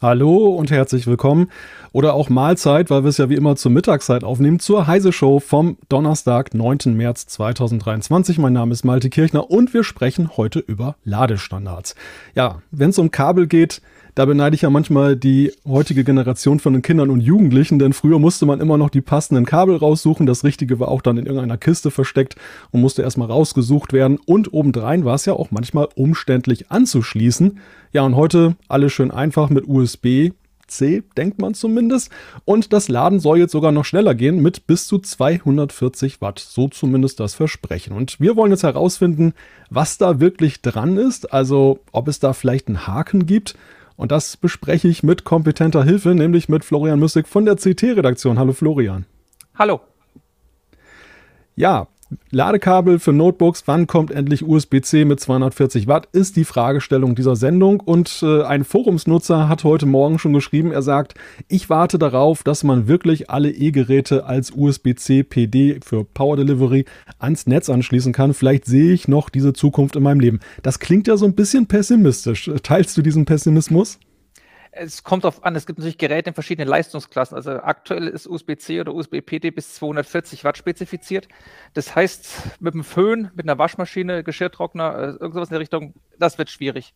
Hallo und herzlich willkommen oder auch Mahlzeit, weil wir es ja wie immer zur Mittagszeit aufnehmen, zur Heise Show vom Donnerstag, 9. März 2023. Mein Name ist Malte Kirchner und wir sprechen heute über Ladestandards. Ja, wenn es um Kabel geht, da beneide ich ja manchmal die heutige Generation von den Kindern und Jugendlichen, denn früher musste man immer noch die passenden Kabel raussuchen. Das Richtige war auch dann in irgendeiner Kiste versteckt und musste erstmal rausgesucht werden. Und obendrein war es ja auch manchmal umständlich anzuschließen. Ja, und heute alles schön einfach mit USB. C, denkt man zumindest. Und das Laden soll jetzt sogar noch schneller gehen mit bis zu 240 Watt. So zumindest das Versprechen. Und wir wollen jetzt herausfinden, was da wirklich dran ist. Also, ob es da vielleicht einen Haken gibt und das bespreche ich mit kompetenter Hilfe, nämlich mit Florian Müssig von der CT-Redaktion. Hallo Florian. Hallo. Ja, Ladekabel für Notebooks, wann kommt endlich USB-C mit 240 Watt, ist die Fragestellung dieser Sendung. Und äh, ein Forumsnutzer hat heute Morgen schon geschrieben, er sagt, ich warte darauf, dass man wirklich alle E-Geräte als USB-C PD für Power Delivery ans Netz anschließen kann. Vielleicht sehe ich noch diese Zukunft in meinem Leben. Das klingt ja so ein bisschen pessimistisch. Teilst du diesen Pessimismus? Es kommt darauf an, es gibt natürlich Geräte in verschiedenen Leistungsklassen. Also aktuell ist USB-C oder USB-PD bis 240 Watt spezifiziert. Das heißt, mit einem Föhn, mit einer Waschmaschine, Geschirrtrockner, äh, irgendwas in der Richtung, das wird schwierig.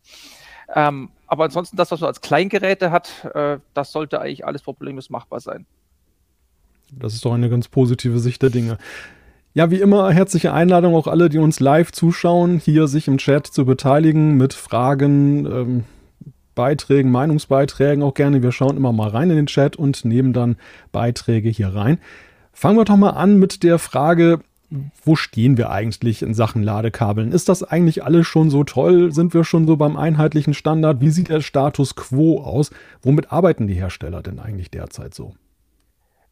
Ähm, aber ansonsten, das, was man als Kleingeräte hat, äh, das sollte eigentlich alles problemlos machbar sein. Das ist doch eine ganz positive Sicht der Dinge. Ja, wie immer, herzliche Einladung auch alle, die uns live zuschauen, hier sich im Chat zu beteiligen mit Fragen, ähm, Beiträgen, Meinungsbeiträgen auch gerne. Wir schauen immer mal rein in den Chat und nehmen dann Beiträge hier rein. Fangen wir doch mal an mit der Frage, wo stehen wir eigentlich in Sachen Ladekabeln? Ist das eigentlich alles schon so toll? Sind wir schon so beim einheitlichen Standard? Wie sieht der Status quo aus? Womit arbeiten die Hersteller denn eigentlich derzeit so?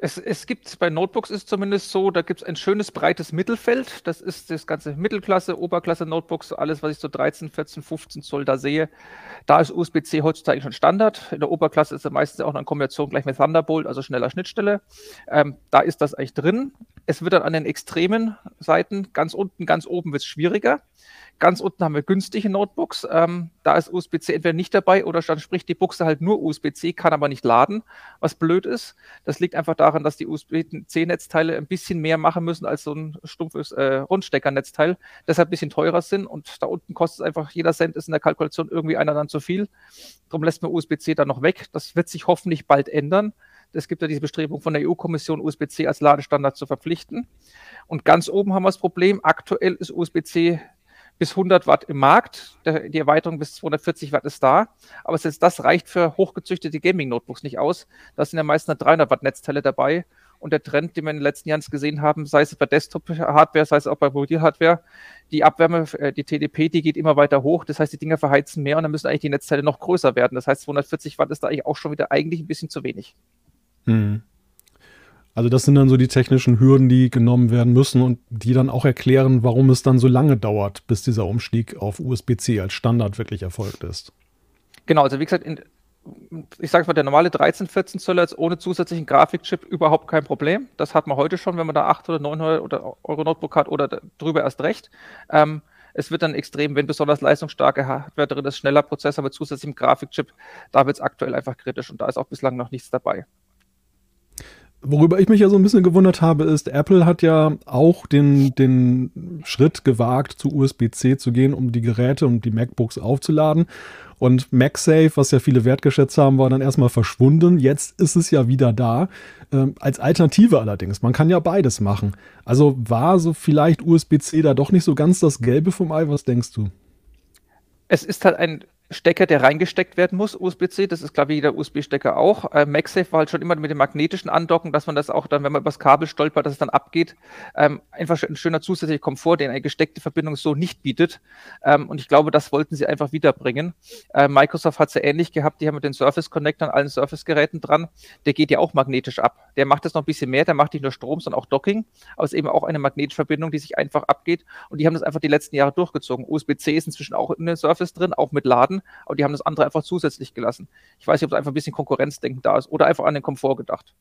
Es, es gibt bei Notebooks ist zumindest so, da gibt es ein schönes breites Mittelfeld. Das ist das ganze Mittelklasse, Oberklasse Notebooks, alles, was ich so 13, 14, 15 Zoll da sehe. Da ist USB-C heutzutage schon Standard. In der Oberklasse ist es meistens auch eine Kombination gleich mit Thunderbolt, also schneller Schnittstelle. Ähm, da ist das eigentlich drin. Es wird dann an den extremen Seiten, ganz unten, ganz oben wird es schwieriger. Ganz unten haben wir günstige Notebooks. Ähm, da ist USB-C entweder nicht dabei oder dann spricht die Buchse halt nur USB-C, kann aber nicht laden, was blöd ist. Das liegt einfach daran, dass die USB-C-Netzteile ein bisschen mehr machen müssen als so ein stumpfes äh, Rundstecker-Netzteil, deshalb ein bisschen teurer sind und da unten kostet es einfach, jeder Cent ist in der Kalkulation irgendwie einer dann zu viel. Darum lässt man USB-C dann noch weg. Das wird sich hoffentlich bald ändern. Es gibt ja diese Bestrebung von der EU-Kommission, USB-C als Ladestandard zu verpflichten. Und ganz oben haben wir das Problem, aktuell ist USB-C bis 100 Watt im Markt. Die Erweiterung bis 240 Watt ist da. Aber selbst das reicht für hochgezüchtete Gaming-Notebooks nicht aus. Da sind ja meistens 300 Watt Netzteile dabei. Und der Trend, den wir in den letzten Jahren gesehen haben, sei es bei Desktop-Hardware, sei es auch bei Mobil-Hardware, die Abwärme, äh, die TDP, die geht immer weiter hoch. Das heißt, die Dinger verheizen mehr und dann müssen eigentlich die Netzteile noch größer werden. Das heißt, 240 Watt ist da eigentlich auch schon wieder eigentlich ein bisschen zu wenig. Hm. Also das sind dann so die technischen Hürden, die genommen werden müssen und die dann auch erklären, warum es dann so lange dauert, bis dieser Umstieg auf USB-C als Standard wirklich erfolgt ist. Genau, also wie gesagt, in, ich sage mal, der normale 13, 14 Zoll jetzt ohne zusätzlichen Grafikchip überhaupt kein Problem. Das hat man heute schon, wenn man da 800 oder 900 oder Euro Notebook hat oder drüber erst recht. Ähm, es wird dann extrem, wenn besonders leistungsstarke Hardware drin ist, schneller Prozessor mit zusätzlichem Grafikchip, da wird es aktuell einfach kritisch und da ist auch bislang noch nichts dabei. Worüber ich mich ja so ein bisschen gewundert habe, ist, Apple hat ja auch den, den Schritt gewagt, zu USB-C zu gehen, um die Geräte und die MacBooks aufzuladen. Und MagSafe, was ja viele wertgeschätzt haben, war dann erstmal verschwunden. Jetzt ist es ja wieder da. Ähm, als Alternative allerdings. Man kann ja beides machen. Also war so vielleicht USB-C da doch nicht so ganz das Gelbe vom Ei? Was denkst du? Es ist halt ein Stecker, der reingesteckt werden muss, USB-C. Das ist, glaube ich, jeder USB-Stecker auch. Äh, MagSafe war halt schon immer mit dem magnetischen Andocken, dass man das auch dann, wenn man übers Kabel stolpert, dass es dann abgeht. Ähm, einfach ein schöner zusätzlicher Komfort, den eine gesteckte Verbindung so nicht bietet. Ähm, und ich glaube, das wollten sie einfach wiederbringen. Äh, Microsoft hat es ja ähnlich gehabt. Die haben mit den Surface Connector an allen Surface-Geräten dran. Der geht ja auch magnetisch ab. Der macht das noch ein bisschen mehr. Der macht nicht nur Strom, sondern auch Docking. Aber es ist eben auch eine magnetische Verbindung, die sich einfach abgeht. Und die haben das einfach die letzten Jahre durchgezogen. USB-C ist inzwischen auch in den Surface drin, auch mit Laden aber die haben das andere einfach zusätzlich gelassen. Ich weiß nicht, ob es einfach ein bisschen Konkurrenzdenken da ist oder einfach an den Komfort gedacht.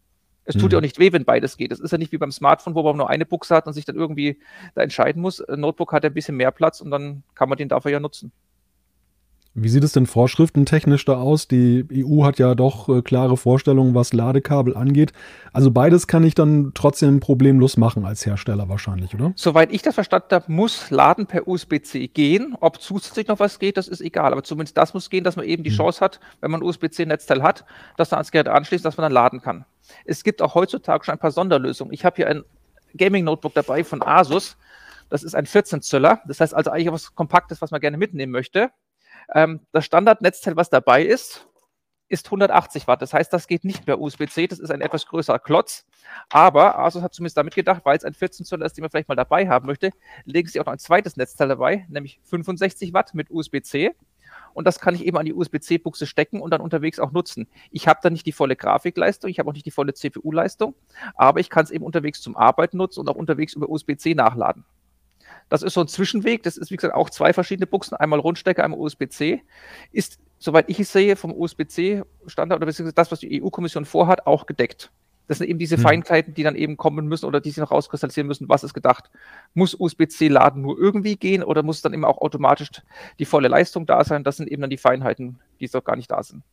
Es tut mhm. ja auch nicht weh, wenn beides geht. Es ist ja nicht wie beim Smartphone, wo man nur eine Buchse hat und sich dann irgendwie da entscheiden muss. Ein Notebook hat ein bisschen mehr Platz und dann kann man den dafür ja nutzen. Wie sieht es denn vorschriftentechnisch da aus? Die EU hat ja doch äh, klare Vorstellungen, was Ladekabel angeht. Also beides kann ich dann trotzdem problemlos machen als Hersteller wahrscheinlich, oder? Soweit ich das verstanden habe, muss Laden per USB-C gehen. Ob zusätzlich noch was geht, das ist egal. Aber zumindest das muss gehen, dass man eben die hm. Chance hat, wenn man ein USB-C-Netzteil hat, dass man ans Gerät anschließt, dass man dann laden kann. Es gibt auch heutzutage schon ein paar Sonderlösungen. Ich habe hier ein Gaming-Notebook dabei von Asus. Das ist ein 14 Zöller. Das heißt also eigentlich was Kompaktes, was man gerne mitnehmen möchte. Ähm, das Standardnetzteil, was dabei ist, ist 180 Watt. Das heißt, das geht nicht per USB-C. Das ist ein etwas größerer Klotz. Aber Asus hat zumindest damit gedacht, weil es ein 14 Zoll ist, den man vielleicht mal dabei haben möchte, legen sie auch noch ein zweites Netzteil dabei, nämlich 65 Watt mit USB-C. Und das kann ich eben an die USB-C-Buchse stecken und dann unterwegs auch nutzen. Ich habe da nicht die volle Grafikleistung, ich habe auch nicht die volle CPU-Leistung, aber ich kann es eben unterwegs zum Arbeiten nutzen und auch unterwegs über USB-C nachladen. Das ist so ein Zwischenweg. Das ist, wie gesagt, auch zwei verschiedene Buchsen. Einmal Rundstecker, einmal USB-C. Ist, soweit ich es sehe, vom USB-C-Standard oder beziehungsweise das, was die EU-Kommission vorhat, auch gedeckt. Das sind eben diese hm. Feinheiten, die dann eben kommen müssen oder die sich noch rauskristallisieren müssen. Was ist gedacht? Muss USB-C-Laden nur irgendwie gehen oder muss dann eben auch automatisch die volle Leistung da sein? Das sind eben dann die Feinheiten, die so gar nicht da sind.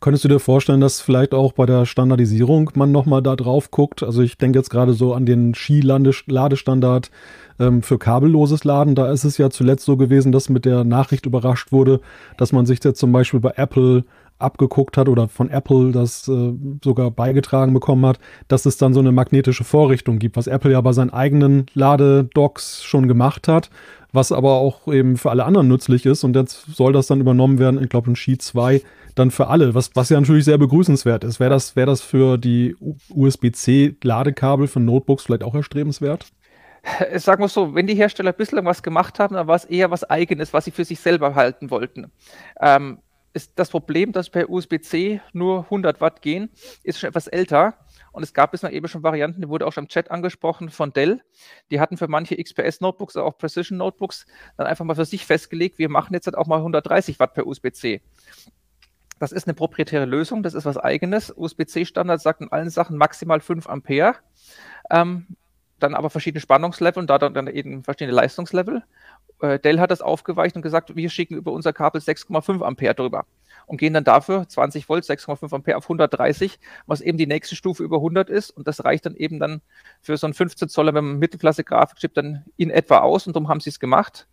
Könntest du dir vorstellen, dass vielleicht auch bei der Standardisierung man nochmal da drauf guckt? Also ich denke jetzt gerade so an den Ski-Ladestandard ähm, für kabelloses Laden. Da ist es ja zuletzt so gewesen, dass mit der Nachricht überrascht wurde, dass man sich jetzt zum Beispiel bei Apple abgeguckt hat oder von Apple das äh, sogar beigetragen bekommen hat, dass es dann so eine magnetische Vorrichtung gibt, was Apple ja bei seinen eigenen Ladedocks schon gemacht hat, was aber auch eben für alle anderen nützlich ist. Und jetzt soll das dann übernommen werden, ich glaube in Sheet 2 dann für alle, was, was ja natürlich sehr begrüßenswert ist. Wäre das, wär das für die USB-C-Ladekabel für Notebooks vielleicht auch erstrebenswert? Sagen wir so, wenn die Hersteller bislang was gemacht haben, dann war es eher was Eigenes, was sie für sich selber halten wollten. Ähm, ist das Problem, dass per USB-C nur 100 Watt gehen, ist schon etwas älter. Und es gab bislang eben schon Varianten, die wurde auch schon im Chat angesprochen von Dell. Die hatten für manche XPS-Notebooks, auch Precision-Notebooks, dann einfach mal für sich festgelegt, wir machen jetzt halt auch mal 130 Watt per USB-C. Das ist eine proprietäre Lösung, das ist was eigenes. USB-C-Standard sagt in allen Sachen maximal 5 Ampere. Ähm, dann aber verschiedene Spannungslevel und da dann eben verschiedene Leistungslevel. Äh, Dell hat das aufgeweicht und gesagt, wir schicken über unser Kabel 6,5 Ampere drüber und gehen dann dafür 20 Volt, 6,5 Ampere auf 130, was eben die nächste Stufe über 100 ist und das reicht dann eben dann für so einen 15 Zoller mit einem Mittelklasse-Grafikchip dann in etwa aus und darum haben sie es gemacht.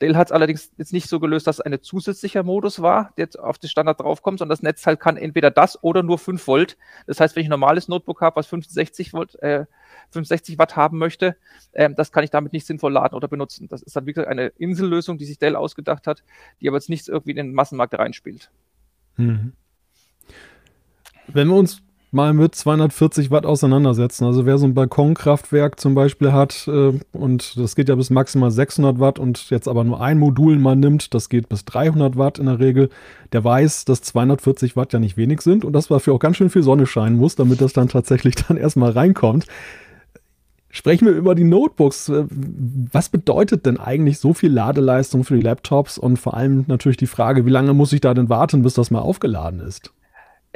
Dell hat es allerdings jetzt nicht so gelöst, dass es ein zusätzlicher Modus war, der jetzt auf den Standard draufkommt, sondern das Netzteil kann entweder das oder nur 5 Volt. Das heißt, wenn ich ein normales Notebook habe, was 65 Volt, äh, 65 Watt haben möchte, äh, das kann ich damit nicht sinnvoll laden oder benutzen. Das ist dann wirklich eine Insellösung, die sich Dell ausgedacht hat, die aber jetzt nichts irgendwie in den Massenmarkt reinspielt. Mhm. Wenn wir uns mal mit 240 Watt auseinandersetzen. Also wer so ein Balkonkraftwerk zum Beispiel hat äh, und das geht ja bis maximal 600 Watt und jetzt aber nur ein Modul mal nimmt, das geht bis 300 Watt in der Regel, der weiß, dass 240 Watt ja nicht wenig sind und dass dafür auch ganz schön viel Sonne scheinen muss, damit das dann tatsächlich dann erstmal reinkommt. Sprechen wir über die Notebooks. Äh, was bedeutet denn eigentlich so viel Ladeleistung für die Laptops und vor allem natürlich die Frage, wie lange muss ich da denn warten, bis das mal aufgeladen ist?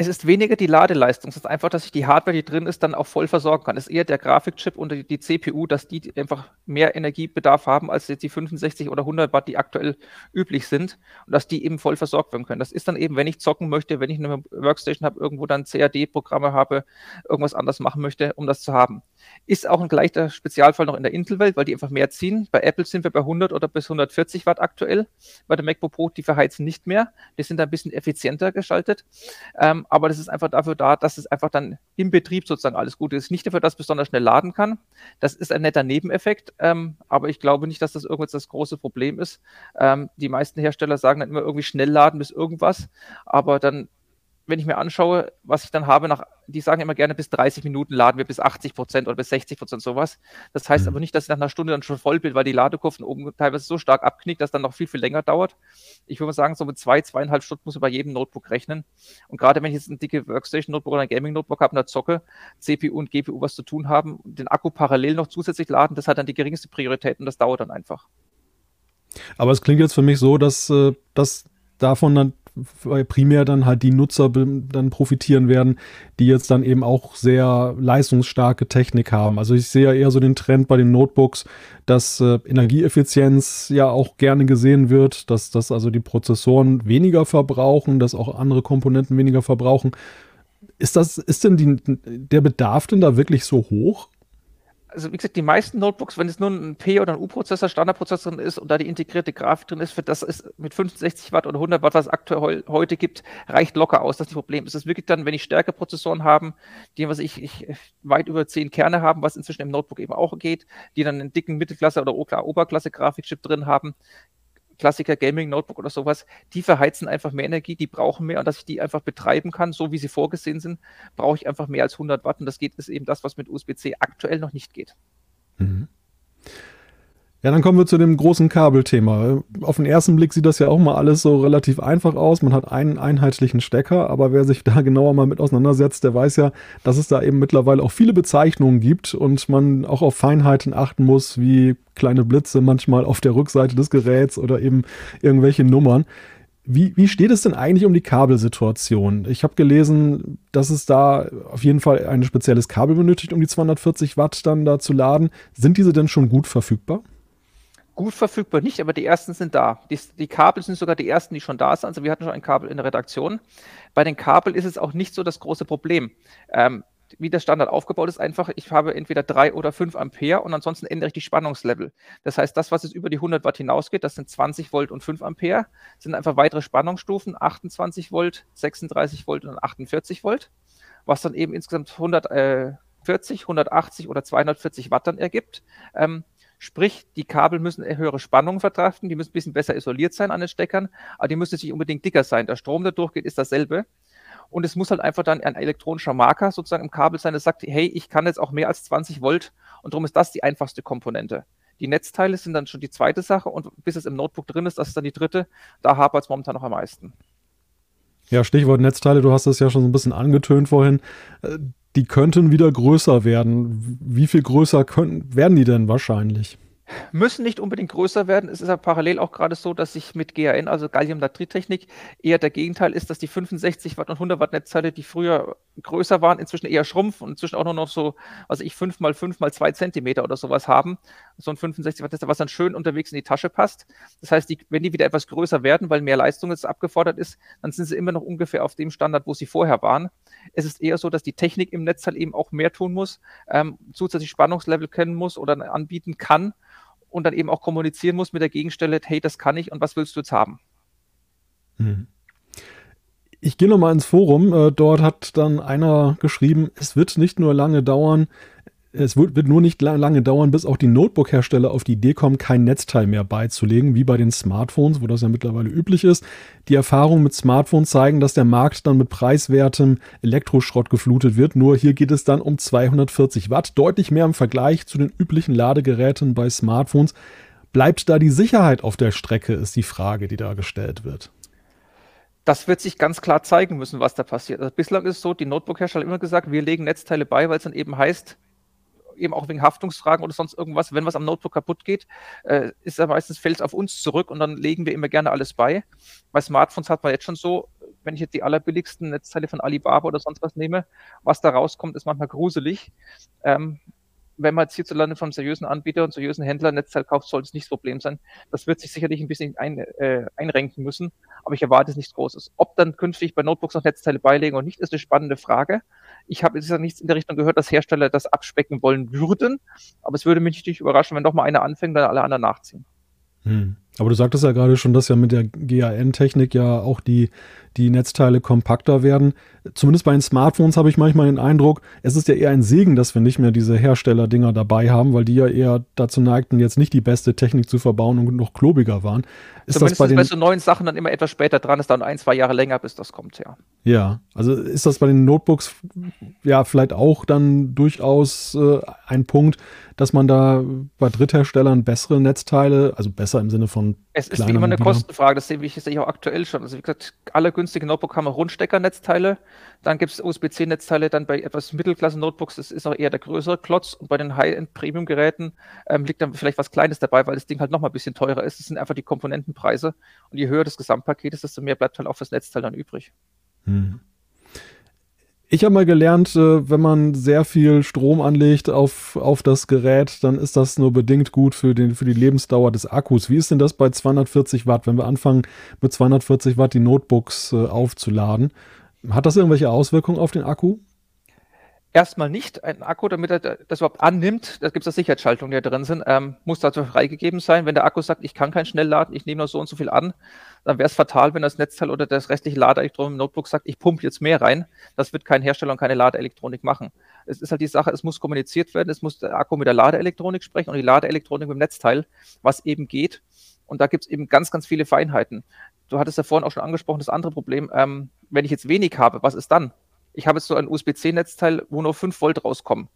Es ist weniger die Ladeleistung, es ist einfach, dass ich die Hardware, die drin ist, dann auch voll versorgen kann. Es ist eher der Grafikchip und die, die CPU, dass die einfach mehr Energiebedarf haben als jetzt die 65 oder 100 Watt, die aktuell üblich sind und dass die eben voll versorgt werden können. Das ist dann eben, wenn ich zocken möchte, wenn ich eine Workstation habe, irgendwo dann CAD-Programme habe, irgendwas anders machen möchte, um das zu haben. Ist auch ein gleicher Spezialfall noch in der Intel-Welt, weil die einfach mehr ziehen. Bei Apple sind wir bei 100 oder bis 140 Watt aktuell. Bei der MacBook Pro, die verheizen nicht mehr. Die sind ein bisschen effizienter geschaltet. Ähm, aber das ist einfach dafür da, dass es einfach dann im Betrieb sozusagen alles gut ist. Nicht dafür, dass es besonders schnell laden kann. Das ist ein netter Nebeneffekt. Ähm, aber ich glaube nicht, dass das irgendwas das große Problem ist. Ähm, die meisten Hersteller sagen dann immer irgendwie schnell laden bis irgendwas. Aber dann wenn ich mir anschaue, was ich dann habe, nach, die sagen immer gerne, bis 30 Minuten laden wir bis 80 Prozent oder bis 60 Prozent sowas. Das heißt mhm. aber nicht, dass ich nach einer Stunde dann schon voll bin, weil die Ladekurven oben teilweise so stark abknickt, dass dann noch viel, viel länger dauert. Ich würde mal sagen, so mit zwei, zweieinhalb Stunden muss man bei jedem Notebook rechnen. Und gerade wenn ich jetzt ein dicke Workstation-Notebook oder ein Gaming-Notebook habe und da zocke, CPU und GPU was zu tun haben, den Akku parallel noch zusätzlich laden, das hat dann die geringste Priorität und das dauert dann einfach. Aber es klingt jetzt für mich so, dass, äh, dass davon dann primär dann halt die Nutzer dann profitieren werden, die jetzt dann eben auch sehr leistungsstarke Technik haben. Also ich sehe ja eher so den Trend bei den Notebooks, dass äh, Energieeffizienz ja auch gerne gesehen wird, dass, dass also die Prozessoren weniger verbrauchen, dass auch andere Komponenten weniger verbrauchen. Ist das, ist denn die, der Bedarf denn da wirklich so hoch? Also wie gesagt, die meisten Notebooks, wenn es nur ein P- oder ein U-Prozessor, Standardprozessor drin ist und da die integrierte Grafik drin ist, für das ist mit 65 Watt oder 100 Watt, was es aktuell heute gibt, reicht locker aus. Das ist das Problem. Es ist wirklich dann, wenn ich stärkere Prozessoren haben, die, was ich, ich weit über 10 Kerne haben, was inzwischen im Notebook eben auch geht, die dann einen dicken Mittelklasse- oder Oberklasse-Grafikchip drin haben, Klassiker Gaming Notebook oder sowas, die verheizen einfach mehr Energie, die brauchen mehr und dass ich die einfach betreiben kann, so wie sie vorgesehen sind, brauche ich einfach mehr als 100 Watt und das geht ist eben das, was mit USB-C aktuell noch nicht geht. Mhm. Ja, dann kommen wir zu dem großen Kabelthema. Auf den ersten Blick sieht das ja auch mal alles so relativ einfach aus. Man hat einen einheitlichen Stecker, aber wer sich da genauer mal mit auseinandersetzt, der weiß ja, dass es da eben mittlerweile auch viele Bezeichnungen gibt und man auch auf Feinheiten achten muss, wie kleine Blitze manchmal auf der Rückseite des Geräts oder eben irgendwelche Nummern. Wie, wie steht es denn eigentlich um die Kabelsituation? Ich habe gelesen, dass es da auf jeden Fall ein spezielles Kabel benötigt, um die 240 Watt dann da zu laden. Sind diese denn schon gut verfügbar? Gut verfügbar nicht, aber die ersten sind da. Die, die, Kabel sind sogar die ersten, die schon da sind. Also wir hatten schon ein Kabel in der Redaktion. Bei den Kabeln ist es auch nicht so das große Problem. Ähm, wie der Standard aufgebaut ist, einfach, ich habe entweder drei oder fünf Ampere und ansonsten ändere ich die Spannungslevel. Das heißt, das, was jetzt über die 100 Watt hinausgeht, das sind 20 Volt und 5 Ampere, sind einfach weitere Spannungsstufen, 28 Volt, 36 Volt und 48 Volt, was dann eben insgesamt 140, 180 oder 240 Watt dann ergibt. Ähm, Sprich, die Kabel müssen höhere Spannungen verkraften, die müssen ein bisschen besser isoliert sein an den Steckern, aber die müssen nicht unbedingt dicker sein. Der Strom, der durchgeht, ist dasselbe. Und es muss halt einfach dann ein elektronischer Marker sozusagen im Kabel sein, der sagt, hey, ich kann jetzt auch mehr als 20 Volt und darum ist das die einfachste Komponente. Die Netzteile sind dann schon die zweite Sache und bis es im Notebook drin ist, das ist dann die dritte. Da hapert es momentan noch am meisten. Ja, Stichwort Netzteile, du hast es ja schon so ein bisschen angetönt vorhin. Äh, die könnten wieder größer werden. Wie viel größer können, werden die denn wahrscheinlich? Müssen nicht unbedingt größer werden. Es ist ja parallel auch gerade so, dass sich mit GAN, also Gallium-Nitrид-Technik, eher der Gegenteil ist, dass die 65 Watt und 100 Watt Netzteile, die früher größer waren, inzwischen eher schrumpfen und inzwischen auch nur noch so, was ich, 5 mal 5 mal 2 Zentimeter oder sowas haben. So ein 65 Watt Netzteil, was dann schön unterwegs in die Tasche passt. Das heißt, die, wenn die wieder etwas größer werden, weil mehr Leistung jetzt abgefordert ist, dann sind sie immer noch ungefähr auf dem Standard, wo sie vorher waren. Es ist eher so, dass die Technik im Netzteil eben auch mehr tun muss, ähm, zusätzlich Spannungslevel kennen muss oder anbieten kann und dann eben auch kommunizieren muss mit der Gegenstelle, hey, das kann ich und was willst du jetzt haben? Hm. Ich gehe nochmal ins Forum. Äh, dort hat dann einer geschrieben, es wird nicht nur lange dauern, es wird, nur nicht lange dauern, bis auch die Notebook-Hersteller auf die Idee kommen, kein Netzteil mehr beizulegen, wie bei den Smartphones, wo das ja mittlerweile üblich ist. Die Erfahrungen mit Smartphones zeigen, dass der Markt dann mit preiswertem Elektroschrott geflutet wird. Nur hier geht es dann um 240 Watt, deutlich mehr im Vergleich zu den üblichen Ladegeräten bei Smartphones. Bleibt da die Sicherheit auf der Strecke, ist die Frage, die da gestellt wird das wird sich ganz klar zeigen müssen, was da passiert. Also bislang ist es so, die Notebook-Hersteller haben immer gesagt, wir legen Netzteile bei, weil es dann eben heißt, eben auch wegen Haftungsfragen oder sonst irgendwas, wenn was am Notebook kaputt geht, äh, ist er meistens fällt es auf uns zurück und dann legen wir immer gerne alles bei. Bei Smartphones hat man jetzt schon so, wenn ich jetzt die allerbilligsten Netzteile von Alibaba oder sonst was nehme, was da rauskommt, ist manchmal gruselig. Ähm, wenn man jetzt hierzulande vom seriösen Anbieter und seriösen Händler Netzteil kauft, soll es nicht das Problem sein. Das wird sich sicherlich ein bisschen ein, äh, einrenken müssen, aber ich erwarte es nichts Großes. Ob dann künftig bei Notebooks noch Netzteile beilegen oder nicht, ist eine spannende Frage. Ich habe jetzt ja nichts in der Richtung gehört, dass Hersteller das abspecken wollen würden, aber es würde mich natürlich überraschen, wenn doch mal einer anfängt, dann alle anderen nachziehen. Hm. Aber du sagtest ja gerade schon, dass ja mit der GAN-Technik ja auch die die Netzteile kompakter werden. Zumindest bei den Smartphones habe ich manchmal den Eindruck, es ist ja eher ein Segen, dass wir nicht mehr diese Herstellerdinger dabei haben, weil die ja eher dazu neigten, jetzt nicht die beste Technik zu verbauen und noch klobiger waren. Ist Zumindest das bei, den, bei so neuen Sachen dann immer etwas später dran, ist dann ein, zwei Jahre länger, bis das kommt, ja. Ja, also ist das bei den Notebooks ja vielleicht auch dann durchaus äh, ein Punkt, dass man da bei Drittherstellern bessere Netzteile, also besser im Sinne von von Es ist wie immer eine Kostenfrage, das sehe ich, sehe ich auch aktuell schon. Also wie gesagt, alle günstigen Notebook haben Rundstecker-Netzteile, dann gibt es USB-C-Netzteile, dann bei etwas Mittelklassen-Notebooks, das ist auch eher der größere Klotz und bei den High-End-Premium-Geräten ähm, liegt dann vielleicht was Kleines dabei, weil das Ding halt nochmal ein bisschen teurer ist. Das sind einfach die Komponentenpreise und je höher das Gesamtpaket ist, desto mehr bleibt halt auch fürs Netzteil dann übrig. Hm. Ich habe mal gelernt, äh, wenn man sehr viel Strom anlegt auf, auf das Gerät, dann ist das nur bedingt gut für, den, für die Lebensdauer des Akkus. Wie ist denn das bei 240 Watt, wenn wir anfangen mit 240 Watt die Notebooks äh, aufzuladen? Hat das irgendwelche Auswirkungen auf den Akku? Erstmal nicht. Ein Akku, damit er das überhaupt annimmt, da gibt es Sicherheitsschaltungen, die da drin sind, ähm, muss dazu freigegeben sein. Wenn der Akku sagt, ich kann kein Schnellladen, ich nehme nur so und so viel an, dann wäre es fatal, wenn das Netzteil oder das restliche Ladeelektronik im Notebook sagt, ich pumpe jetzt mehr rein. Das wird kein Hersteller und keine Ladeelektronik machen. Es ist halt die Sache, es muss kommuniziert werden, es muss der Akku mit der Ladeelektronik sprechen und die Ladeelektronik mit dem Netzteil, was eben geht. Und da gibt es eben ganz, ganz viele Feinheiten. Du hattest ja vorhin auch schon angesprochen, das andere Problem, ähm, wenn ich jetzt wenig habe, was ist dann? Ich habe jetzt so ein USB-C-Netzteil, wo nur 5 Volt rauskommen.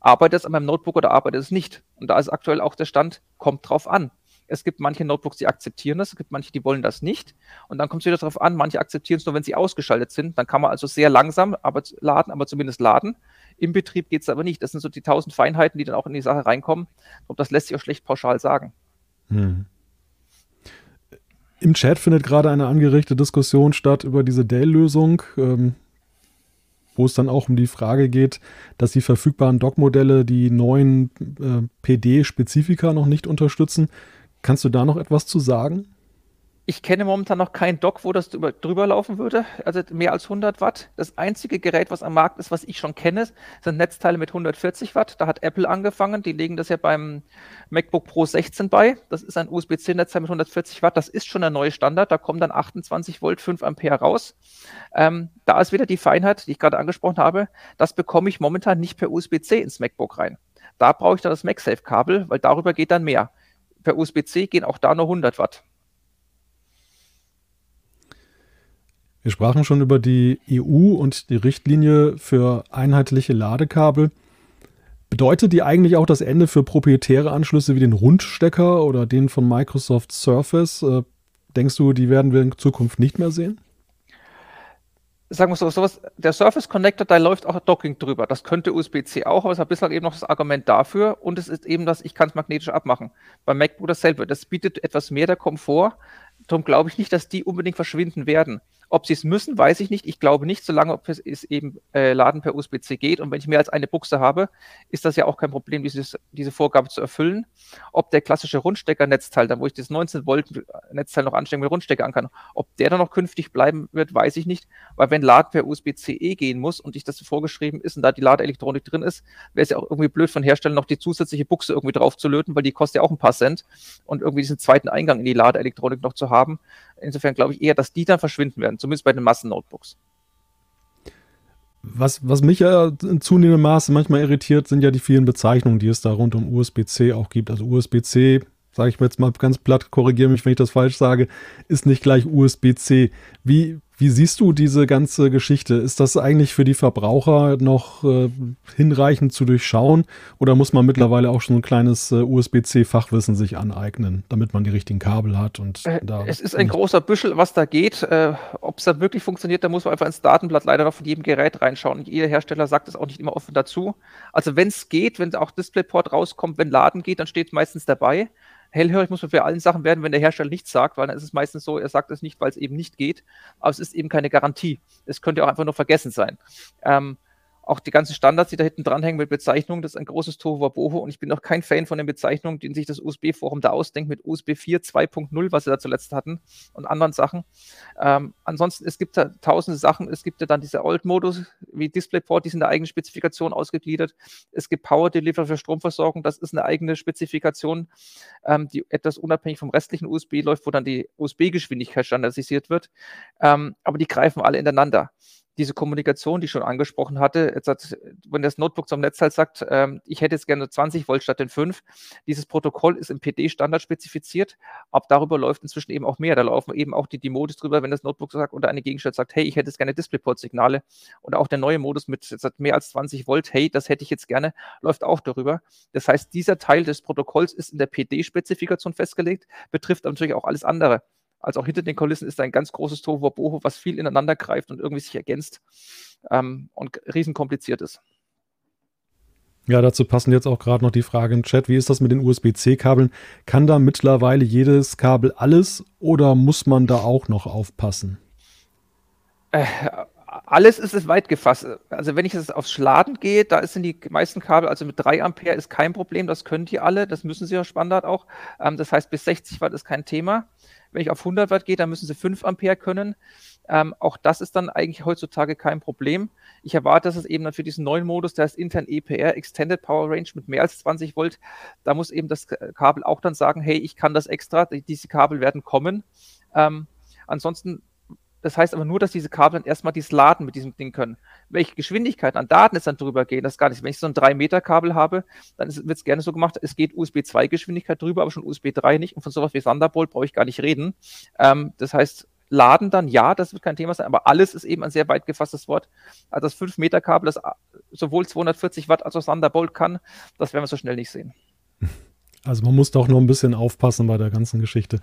Arbeitet es an meinem Notebook oder arbeitet es nicht? Und da ist aktuell auch der Stand, kommt drauf an. Es gibt manche Notebooks, die akzeptieren das, es gibt manche, die wollen das nicht. Und dann kommt es wieder darauf an, manche akzeptieren es nur, wenn sie ausgeschaltet sind. Dann kann man also sehr langsam aber laden, aber zumindest laden. Im Betrieb geht es aber nicht. Das sind so die tausend Feinheiten, die dann auch in die Sache reinkommen. Und das lässt sich auch schlecht pauschal sagen. Hm. Im Chat findet gerade eine angeregte Diskussion statt über diese Dell-Lösung. Ähm, wo es dann auch um die Frage geht, dass die verfügbaren Dock-Modelle die neuen äh, PD-Spezifika noch nicht unterstützen. Kannst du da noch etwas zu sagen? Ich kenne momentan noch kein Dock, wo das drüber, drüber, laufen würde, also mehr als 100 Watt. Das einzige Gerät, was am Markt ist, was ich schon kenne, sind Netzteile mit 140 Watt. Da hat Apple angefangen, die legen das ja beim MacBook Pro 16 bei. Das ist ein USB-C-Netzteil mit 140 Watt, das ist schon der neue Standard. Da kommen dann 28 Volt, 5 Ampere raus. Ähm, da ist wieder die Feinheit, die ich gerade angesprochen habe. Das bekomme ich momentan nicht per USB-C ins MacBook rein. Da brauche ich dann das MagSafe-Kabel, weil darüber geht dann mehr. Per USB-C gehen auch da nur 100 Watt. Wir sprachen schon über die EU und die Richtlinie für einheitliche Ladekabel. Bedeutet die eigentlich auch das Ende für proprietäre Anschlüsse wie den Rundstecker oder den von Microsoft Surface? Äh, denkst du, die werden wir in Zukunft nicht mehr sehen? sagen wir so, sowas, der Surface Connector, da läuft auch Docking drüber. Das könnte USB-C auch, aber es hat bislang eben noch das Argument dafür und es ist eben das, ich kann es magnetisch abmachen. Beim MacBook dasselbe. Das bietet etwas mehr der Komfort. Darum glaube ich nicht, dass die unbedingt verschwinden werden. Ob sie es müssen, weiß ich nicht. Ich glaube nicht, solange es eben äh, Laden per USB-C geht. Und wenn ich mehr als eine Buchse habe, ist das ja auch kein Problem, dieses, diese Vorgabe zu erfüllen. Ob der klassische Rundstecker-Netzteil, dann wo ich das 19 Volt Netzteil noch anstecken mit Rundstecker an kann, ob der dann noch künftig bleiben wird, weiß ich nicht. Weil wenn Laden per USB-C eh gehen muss und ich das vorgeschrieben ist und da die Ladeelektronik drin ist, wäre es ja auch irgendwie blöd von Herstellern noch die zusätzliche Buchse irgendwie drauf zu löten, weil die kostet ja auch ein paar Cent und irgendwie diesen zweiten Eingang in die Ladeelektronik noch zu haben. Insofern glaube ich eher, dass die dann verschwinden werden, zumindest bei den Massen-Notebooks. Was, was mich ja in zunehmendem Maße manchmal irritiert, sind ja die vielen Bezeichnungen, die es da rund um USB-C auch gibt. Also USB-C, sage ich mir jetzt mal ganz platt, korrigiere mich, wenn ich das falsch sage, ist nicht gleich USB-C. Wie, wie siehst du diese ganze Geschichte? Ist das eigentlich für die Verbraucher noch äh, hinreichend zu durchschauen oder muss man mittlerweile auch schon ein kleines äh, USB-C-Fachwissen sich aneignen, damit man die richtigen Kabel hat? Und äh, da es ist ein großer Büschel, was da geht. Äh, Ob es da wirklich funktioniert, da muss man einfach ins Datenblatt leider noch von jedem Gerät reinschauen. jeder Hersteller sagt es auch nicht immer offen dazu. Also wenn es geht, wenn auch DisplayPort rauskommt, wenn Laden geht, dann steht es meistens dabei hellhörig muss man für allen Sachen werden, wenn der Hersteller nichts sagt, weil dann ist es meistens so, er sagt es nicht, weil es eben nicht geht, aber es ist eben keine Garantie. Es könnte auch einfach nur vergessen sein. Ähm, auch die ganzen Standards, die da hinten dranhängen mit Bezeichnungen, das ist ein großes Tohuwabohu und ich bin auch kein Fan von den Bezeichnungen, die sich das USB-Forum da ausdenkt mit USB 4 2.0, was sie da zuletzt hatten und anderen Sachen. Ähm, ansonsten, es gibt da tausende Sachen. Es gibt ja dann diese Old-Modus wie DisplayPort, die sind in der eigenen Spezifikation ausgegliedert. Es gibt Power Delivery für Stromversorgung, das ist eine eigene Spezifikation, ähm, die etwas unabhängig vom restlichen USB läuft, wo dann die USB-Geschwindigkeit standardisiert wird. Ähm, aber die greifen alle ineinander diese Kommunikation, die ich schon angesprochen hatte, jetzt hat, wenn das Notebook zum Netzteil sagt, ähm, ich hätte jetzt gerne 20 Volt statt den 5, dieses Protokoll ist im PD-Standard spezifiziert, ab darüber läuft inzwischen eben auch mehr. Da laufen eben auch die, die Modus drüber, wenn das Notebook sagt oder eine Gegenstände sagt, hey, ich hätte jetzt gerne DisplayPort-Signale. Oder auch der neue Modus mit jetzt mehr als 20 Volt, hey, das hätte ich jetzt gerne, läuft auch darüber. Das heißt, dieser Teil des Protokolls ist in der PD-Spezifikation festgelegt, betrifft natürlich auch alles andere als auch hinter den Kulissen ist ein ganz großes Tohuwabohu, was viel ineinander greift und irgendwie sich ergänzt ähm, und riesenkompliziert ist. Ja, dazu passen jetzt auch gerade noch die Frage im Chat, wie ist das mit den USB-C-Kabeln? Kann da mittlerweile jedes Kabel alles oder muss man da auch noch aufpassen? Äh, alles ist es weit gefasst. Also wenn ich jetzt aufs Schladen gehe, da sind die meisten Kabel, also mit 3 Ampere ist kein Problem, das können die alle, das müssen sie ja Standard auch. Ähm, das heißt, bis 60 Watt ist kein Thema. Wenn ich auf 100 Watt gehe, dann müssen sie 5 Ampere können. Ähm, auch das ist dann eigentlich heutzutage kein Problem. Ich erwarte, dass es eben dann für diesen neuen Modus, der heißt intern EPR, Extended Power Range mit mehr als 20 Volt, da muss eben das Kabel auch dann sagen, hey, ich kann das extra, diese Kabel werden kommen. Ähm, ansonsten das heißt aber nur, dass diese Kabel dann erstmal dieses Laden mit diesem Ding können. Welche Geschwindigkeit an Daten es dann drüber gehen, das gar nicht. Wenn ich so ein 3-Meter-Kabel habe, dann wird es gerne so gemacht, es geht USB 2-Geschwindigkeit drüber, aber schon USB 3 nicht. Und von sowas wie Thunderbolt brauche ich gar nicht reden. Ähm, das heißt, Laden dann, ja, das wird kein Thema sein, aber alles ist eben ein sehr weit gefasstes Wort. Also das 5-Meter-Kabel, das sowohl 240 Watt als auch Thunderbolt kann, das werden wir so schnell nicht sehen. Also man muss doch noch ein bisschen aufpassen bei der ganzen Geschichte.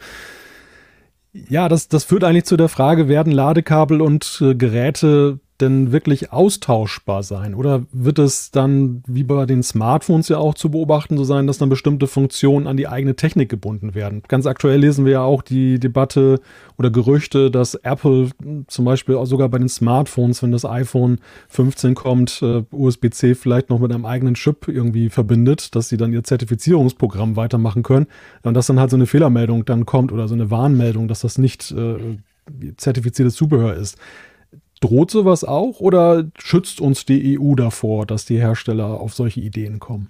Ja, das, das führt eigentlich zu der Frage, werden Ladekabel und äh, Geräte denn wirklich austauschbar sein? Oder wird es dann, wie bei den Smartphones ja auch zu beobachten, so sein, dass dann bestimmte Funktionen an die eigene Technik gebunden werden? Ganz aktuell lesen wir ja auch die Debatte oder Gerüchte, dass Apple zum Beispiel auch sogar bei den Smartphones, wenn das iPhone 15 kommt, äh, USB-C vielleicht noch mit einem eigenen Chip irgendwie verbindet, dass sie dann ihr Zertifizierungsprogramm weitermachen können. Und dass dann halt so eine Fehlermeldung dann kommt oder so eine Warnmeldung, dass das nicht äh, zertifiziertes Zubehör ist. Droht sowas auch oder schützt uns die EU davor, dass die Hersteller auf solche Ideen kommen?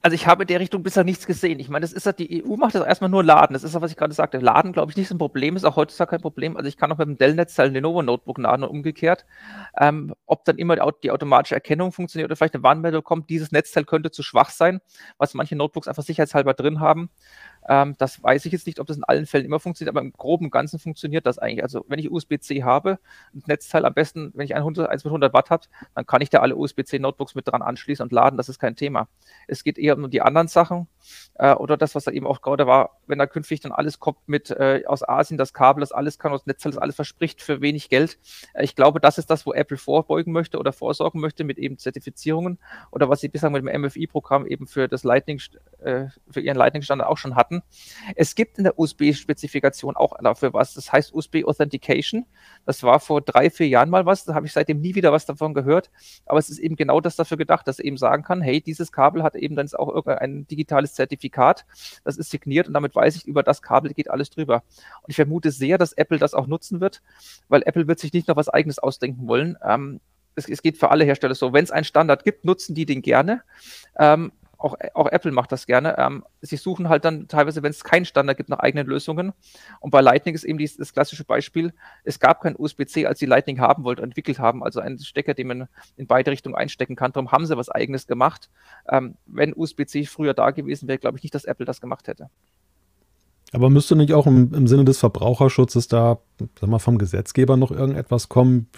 Also ich habe in der Richtung bisher nichts gesehen. Ich meine, das ist ja, die EU macht das erstmal nur Laden. Das ist ja, was ich gerade sagte. Laden, glaube ich, nicht so ein Problem, ist auch heutzutage kein Problem. Also ich kann auch mit dem Dell-Netzteil ein Lenovo-Notebook laden und umgekehrt. Ähm, ob dann immer die automatische Erkennung funktioniert oder vielleicht eine Warnmeldung kommt, dieses Netzteil könnte zu schwach sein, was manche Notebooks einfach sicherheitshalber drin haben. Ähm, das weiß ich jetzt nicht, ob das in allen Fällen immer funktioniert, aber im groben und Ganzen funktioniert das eigentlich. Also wenn ich USB-C habe, ein Netzteil am besten, wenn ich ein 100, eins mit 100 Watt habe, dann kann ich da alle USB-C Notebooks mit dran anschließen und laden, das ist kein Thema. Es geht eher um die anderen Sachen äh, oder das, was da eben auch gerade war, wenn da künftig dann alles kommt mit äh, aus Asien, das Kabel, das alles kann, das Netzteil, das alles verspricht für wenig Geld. Äh, ich glaube, das ist das, wo Apple vorbeugen möchte oder vorsorgen möchte mit eben Zertifizierungen oder was sie bislang mit dem MFI-Programm eben für das Lightning, äh, für ihren Lightning-Standard auch schon hatten. Es gibt in der USB-Spezifikation auch dafür was, das heißt USB Authentication. Das war vor drei, vier Jahren mal was, da habe ich seitdem nie wieder was davon gehört, aber es ist eben genau das dafür gedacht, dass eben sagen kann, hey, dieses Kabel hat eben dann auch irgendein digitales Zertifikat, das ist signiert und damit weiß ich, über das Kabel geht alles drüber. Und ich vermute sehr, dass Apple das auch nutzen wird, weil Apple wird sich nicht noch was eigenes ausdenken wollen. Ähm, es, es, geht für alle Hersteller so. Wenn es einen Standard gibt, nutzen die den gerne. Ähm, auch, auch Apple macht das gerne. Ähm, sie suchen halt dann teilweise, wenn es keinen Standard gibt, nach eigenen Lösungen. Und bei Lightning ist eben dies, das klassische Beispiel, es gab kein USB-C, als sie Lightning haben wollten, entwickelt haben, also einen Stecker, den man in beide Richtungen einstecken kann. Darum haben sie was eigenes gemacht. Ähm, wenn USB-C früher da gewesen wäre, glaube ich nicht, dass Apple das gemacht hätte. Aber müsste nicht auch im, im, Sinne des Verbraucherschutzes da, sag mal, vom Gesetzgeber noch irgendetwas kommen?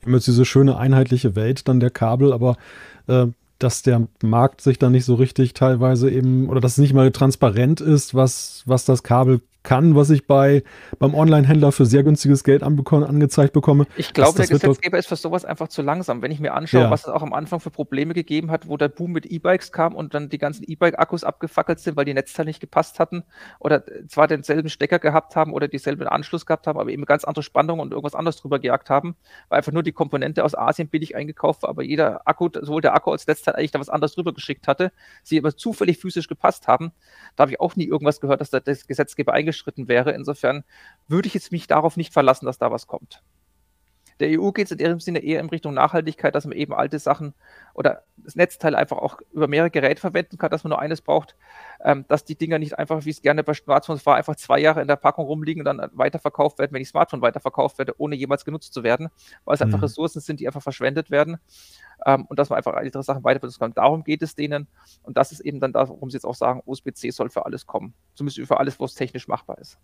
Wir haben jetzt diese schöne einheitliche Welt dann der Kabel, aber äh, dass der Markt sich da nicht so richtig teilweise eben oder dass es nicht mal transparent ist, was, was das Kabel kann, was ich bei, beim Online-Händler für sehr günstiges Geld angezeigt bekomme. Ich glaube, das, das der Gesetzgeber ist für sowas einfach zu langsam. Wenn ich mir anschaue, ja. was es auch am Anfang für Probleme gegeben hat, wo der Boom mit E-Bikes kam und dann die ganzen E-Bike-Akkus abgefackelt sind, weil die Netzteile nicht gepasst hatten oder zwar denselben Stecker gehabt haben oder dieselben Anschluss gehabt haben, aber eben ganz andere Spannungen und irgendwas anderes drüber gejagt haben, weil einfach nur die Komponente aus Asien billig eingekauft war, aber jeder Akku, sowohl der Akku als Netzteil eigentlich da was anderes drüber geschickt hatte, sie aber zufällig physisch gepasst haben. Da habe ich auch nie irgendwas gehört, dass der Gesetzgeber eingeschritten wäre. Insofern würde ich jetzt mich darauf nicht verlassen, dass da was kommt. Der EU geht es in ihrem Sinne eher in Richtung Nachhaltigkeit, dass man eben alte Sachen oder das Netzteil einfach auch über mehrere Geräte verwenden kann, dass man nur eines braucht, ähm, dass die Dinger nicht einfach, wie es gerne bei Smartphones war, einfach zwei Jahre in der Packung rumliegen und dann weiterverkauft werden, wenn die Smartphone weiterverkauft werde, ohne jemals genutzt zu werden, weil es mhm. einfach Ressourcen sind, die einfach verschwendet werden ähm, und dass man einfach ältere Sachen weiter benutzen kann. Darum geht es denen und das ist eben dann da, warum sie jetzt auch sagen, USB-C soll für alles kommen. Zumindest für alles, wo es technisch machbar ist.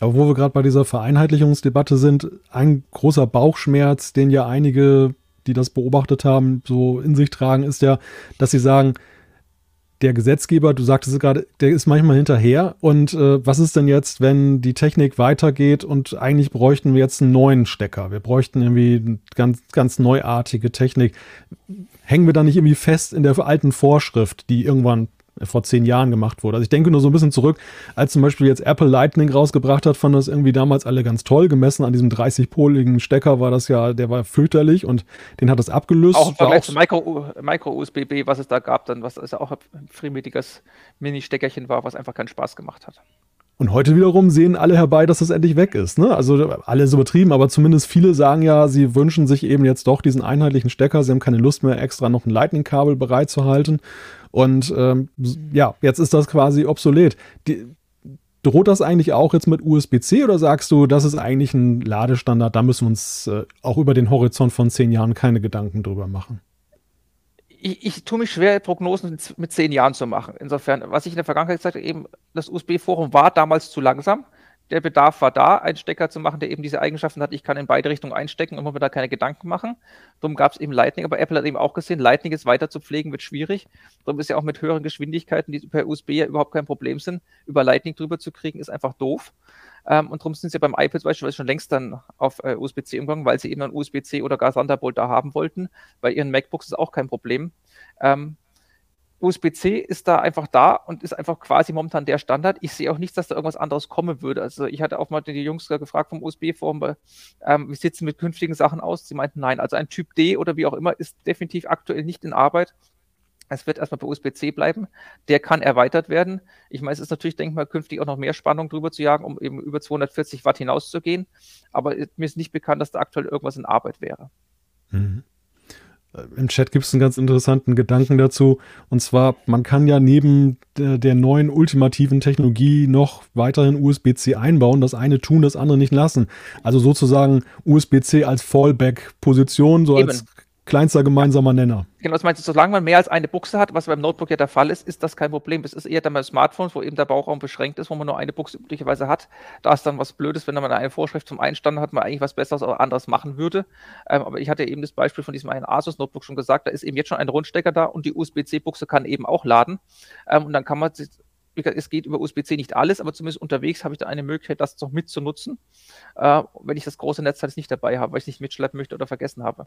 Aber wo wir gerade bei dieser Vereinheitlichungsdebatte sind, ein großer Bauchschmerz, den ja einige, die das beobachtet haben, so in sich tragen, ist ja, dass sie sagen, der Gesetzgeber, du sagtest es gerade, der ist manchmal hinterher. Und äh, was ist denn jetzt, wenn die Technik weitergeht und eigentlich bräuchten wir jetzt einen neuen Stecker? Wir bräuchten irgendwie ganz, ganz neuartige Technik. Hängen wir da nicht irgendwie fest in der alten Vorschrift, die irgendwann vor zehn Jahren gemacht wurde. Also ich denke nur so ein bisschen zurück, als zum Beispiel jetzt Apple Lightning rausgebracht hat, fanden das irgendwie damals alle ganz toll. Gemessen an diesem 30-poligen Stecker war das ja, der war fürchterlich und den hat das abgelöst. Auch im Vergleich zu Micro-USB-B, Micro was es da gab, dann, was also auch ein friemeliges Mini-Steckerchen war, was einfach keinen Spaß gemacht hat. Und heute wiederum sehen alle herbei, dass das endlich weg ist. Ne? Also alle ist übertrieben, aber zumindest viele sagen ja, sie wünschen sich eben jetzt doch diesen einheitlichen Stecker. Sie haben keine Lust mehr, extra noch ein Lightning-Kabel bereitzuhalten. Und ähm, ja, jetzt ist das quasi obsolet. Die, droht das eigentlich auch jetzt mit USB-C oder sagst du, das ist eigentlich ein Ladestandard, da müssen wir uns äh, auch über den Horizont von zehn Jahren keine Gedanken drüber machen? Ich, ich tue mich schwer, Prognosen mit zehn Jahren zu machen. Insofern, was ich in der Vergangenheit gesagt habe, eben das USB-Forum war damals zu langsam der Bedarf war da, einen Stecker zu machen, der eben diese Eigenschaften hat, ich kann in beide Richtungen einstecken und muss mir da keine Gedanken machen. Darum gab es eben Lightning, aber Apple hat eben auch gesehen, Lightning ist weiter zu pflegen, wird schwierig. Darum ist ja auch mit höheren Geschwindigkeiten, die per USB ja überhaupt kein Problem sind, über Lightning drüber zu kriegen, ist einfach doof. Ähm, und darum sind sie beim iPad beispielsweise schon längst dann auf äh, USB-C umgegangen, weil sie eben ein USB-C oder gar Thunderbolt da haben wollten. Bei ihren MacBooks ist auch kein Problem. Ähm, USB-C ist da einfach da und ist einfach quasi momentan der Standard. Ich sehe auch nicht, dass da irgendwas anderes kommen würde. Also ich hatte auch mal die Jungs gefragt vom USB-Forum, ähm, wie sieht es mit künftigen Sachen aus? Sie meinten nein. Also ein Typ D oder wie auch immer ist definitiv aktuell nicht in Arbeit. Es wird erstmal bei USB-C bleiben. Der kann erweitert werden. Ich meine, es ist natürlich denkbar, künftig auch noch mehr Spannung drüber zu jagen, um eben über 240 Watt hinauszugehen. Aber mir ist nicht bekannt, dass da aktuell irgendwas in Arbeit wäre. Mhm. Im Chat gibt es einen ganz interessanten Gedanken dazu. Und zwar, man kann ja neben der, der neuen ultimativen Technologie noch weiterhin USB-C einbauen. Das eine tun, das andere nicht lassen. Also sozusagen USB-C als Fallback-Position, so Eben. als kleinster gemeinsamer Nenner. Genau, das meinst du, solange man mehr als eine Buchse hat, was beim Notebook ja der Fall ist, ist das kein Problem. Es ist eher dann bei Smartphones, wo eben der Bauchraum beschränkt ist, wo man nur eine Buchse üblicherweise hat. Da ist dann was Blödes, wenn man eine Vorschrift zum Einstand hat, man eigentlich was Besseres oder anderes machen würde. Ähm, aber ich hatte eben das Beispiel von diesem einen Asus-Notebook schon gesagt, da ist eben jetzt schon ein Rundstecker da und die USB-C-Buchse kann eben auch laden. Ähm, und dann kann man sich es geht über USB-C nicht alles, aber zumindest unterwegs habe ich da eine Möglichkeit, das noch mitzunutzen, äh, wenn ich das große Netzteil nicht dabei habe, weil ich es nicht mitschleppen möchte oder vergessen habe.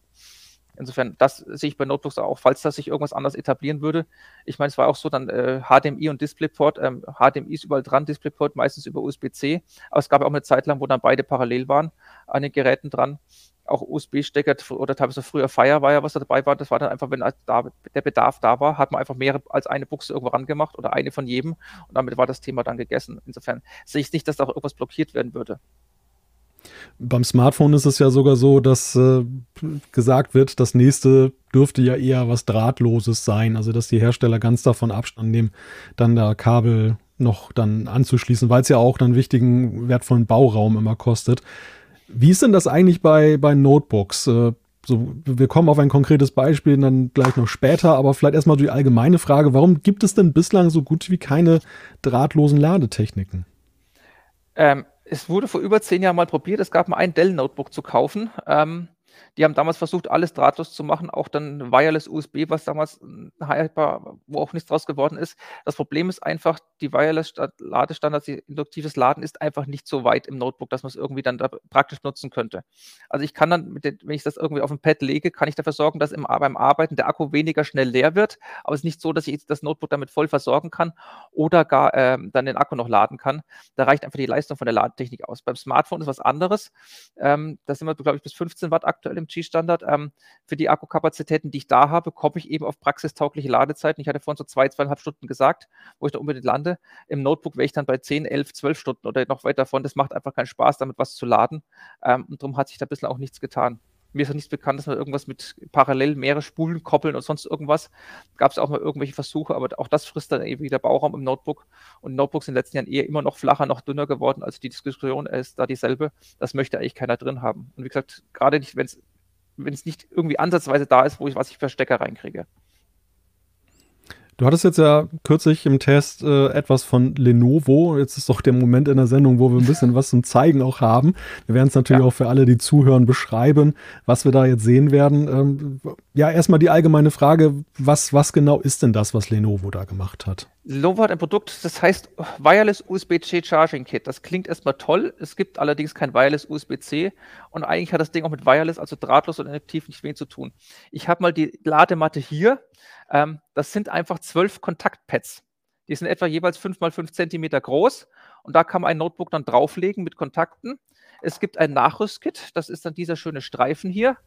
Insofern, das sehe ich bei Notebooks auch, falls das sich irgendwas anders etablieren würde. Ich meine, es war auch so, dann äh, HDMI und DisplayPort. Ähm, HDMI ist überall dran, DisplayPort meistens über USB-C. Aber es gab auch eine Zeit lang, wo dann beide parallel waren an den Geräten dran. Auch USB-Stecker oder teilweise früher Firewire, was da dabei war. Das war dann einfach, wenn da, der Bedarf da war, hat man einfach mehr als eine Buchse irgendwo rangemacht oder eine von jedem. Und damit war das Thema dann gegessen. Insofern sehe ich nicht, dass da auch irgendwas blockiert werden würde. Beim Smartphone ist es ja sogar so, dass äh, gesagt wird, das nächste dürfte ja eher was Drahtloses sein. Also dass die Hersteller ganz davon Abstand nehmen, dann da Kabel noch dann anzuschließen, weil es ja auch dann wichtigen, wertvollen Bauraum immer kostet. Wie ist denn das eigentlich bei, bei Notebooks? Äh, so, wir kommen auf ein konkretes Beispiel dann gleich noch später, aber vielleicht erstmal die allgemeine Frage, warum gibt es denn bislang so gut wie keine drahtlosen Ladetechniken? Ähm, es wurde vor über zehn Jahren mal probiert. Es gab mal ein Dell-Notebook zu kaufen. Ähm, die haben damals versucht, alles drahtlos zu machen, auch dann Wireless USB, was damals haltbar, wo auch nichts draus geworden ist. Das Problem ist einfach, die Wireless-Ladestandards, die induktives Laden ist einfach nicht so weit im Notebook, dass man es irgendwie dann da praktisch nutzen könnte. Also ich kann dann, den, wenn ich das irgendwie auf ein Pad lege, kann ich dafür sorgen, dass im, beim Arbeiten der Akku weniger schnell leer wird, aber es ist nicht so, dass ich das Notebook damit voll versorgen kann oder gar ähm, dann den Akku noch laden kann. Da reicht einfach die Leistung von der Ladetechnik aus. Beim Smartphone ist was anderes. Ähm, da sind wir, glaube ich, bis 15 Watt aktuell aktuell im G-Standard. Ähm, für die Akkukapazitäten, die ich da habe, komme ich eben auf praxistaugliche Ladezeiten. Ich hatte vorhin so zwei, zweieinhalb Stunden gesagt, wo ich da unbedingt lande. Im Notebook wäre ich dann bei 10, 11, 12 Stunden oder noch weiter davon. Das macht einfach keinen Spaß, damit was zu laden. Ähm, und darum hat sich da bisschen auch nichts getan. Mir ist ja nichts bekannt, dass man irgendwas mit parallel mehrere Spulen koppeln und sonst irgendwas. Gab es auch mal irgendwelche Versuche, aber auch das frisst dann eben wieder Bauraum im Notebook. Und Notebooks in den letzten Jahren eher immer noch flacher, noch dünner geworden. Also die Diskussion ist da dieselbe. Das möchte eigentlich keiner drin haben. Und wie gesagt, gerade nicht, wenn es wenn es nicht irgendwie ansatzweise da ist, wo ich was ich für Stecker reinkriege. Du hattest jetzt ja kürzlich im Test äh, etwas von Lenovo. Jetzt ist doch der Moment in der Sendung, wo wir ein bisschen was zum Zeigen auch haben. Wir werden es natürlich ja. auch für alle, die zuhören, beschreiben, was wir da jetzt sehen werden. Ähm, ja, erstmal die allgemeine Frage, was, was genau ist denn das, was Lenovo da gemacht hat? Lenovo hat ein Produkt, das heißt Wireless USB-C Charging Kit. Das klingt erstmal toll. Es gibt allerdings kein Wireless USB-C und eigentlich hat das Ding auch mit Wireless, also drahtlos und induktiv, nicht wenig zu tun. Ich habe mal die Ladematte hier ähm, das sind einfach zwölf Kontaktpads. Die sind etwa jeweils fünf mal fünf Zentimeter groß und da kann man ein Notebook dann drauflegen mit Kontakten. Es gibt ein Nachrüstkit, das ist dann dieser schöne Streifen hier.